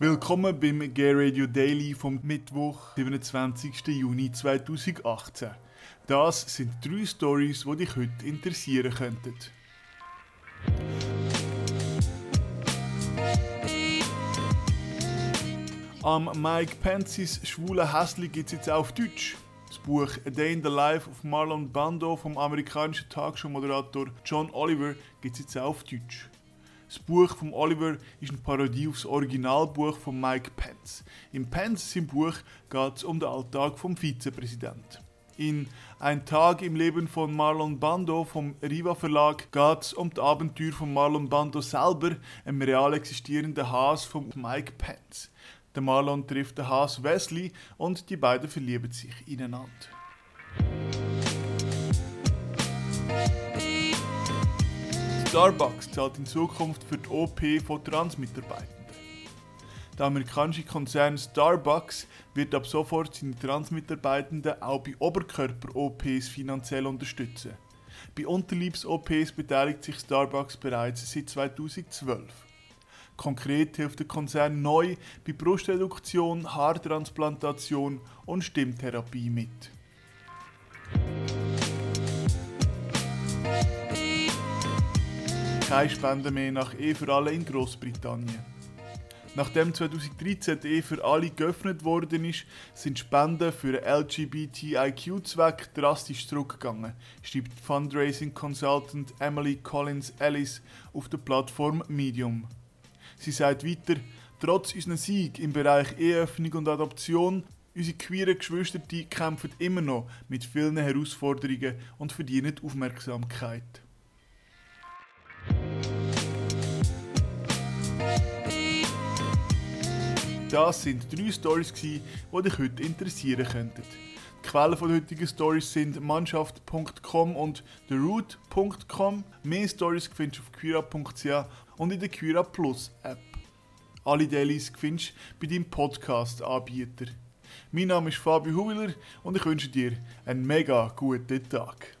Willkommen beim Gay Radio Daily vom Mittwoch, 27. Juni 2018. Das sind drei Stories, die dich heute interessieren könnten. Am Mike Pence's Schwule Häsli gibt es jetzt auf Deutsch. Das Buch A Day in the Life of Marlon Bando vom amerikanischen Talkshow-Moderator John Oliver gibt es jetzt auf Deutsch. Das Buch von Oliver ist eine Parodie auf das Originalbuch von Mike Pence. Im Pence sein Buch geht es um den Alltag vom Vizepräsidenten. In Ein Tag im Leben von Marlon Bando vom Riva Verlag geht es um die Abenteuer von Marlon Bando selber, einem real existierenden Haas von Mike Pence. Der Marlon trifft den Haas Wesley und die beiden verlieben sich ineinander. Starbucks zahlt in Zukunft für die OP von Transmitarbeitenden. Der amerikanische Konzern Starbucks wird ab sofort seine Transmitarbeitenden auch bei Oberkörper-OPs finanziell unterstützen. Bei Unterliebs-OPs beteiligt sich Starbucks bereits seit 2012. Konkret hilft der Konzern neu bei Brustreduktion, Haartransplantation und Stimmtherapie mit. Keine Spenden mehr nach Ehe für alle in Großbritannien. Nachdem 2013 die Ehe für alle geöffnet worden ist, sind Spenden für LGBTIQ-Zweck drastisch zurückgegangen, schreibt Fundraising Consultant Emily Collins Ellis auf der Plattform Medium. Sie sagt weiter, trotz unserer Sieg im Bereich Eheöffnung und Adoption Unsere queeren Geschwister kämpfen immer noch mit vielen Herausforderungen und verdienen Aufmerksamkeit. Das sind drei Stories, die dich heute interessieren könnten. Die Quellen der heutigen Stories sind mannschaft.com und theroot.com. Mehr Stories findest du auf queera.ch und in der Queera Plus App. Alle Dailies findest du bei deinem Podcast-Anbieter. Mein Name ist Fabio Huwiler und ich wünsche dir einen mega guten Tag.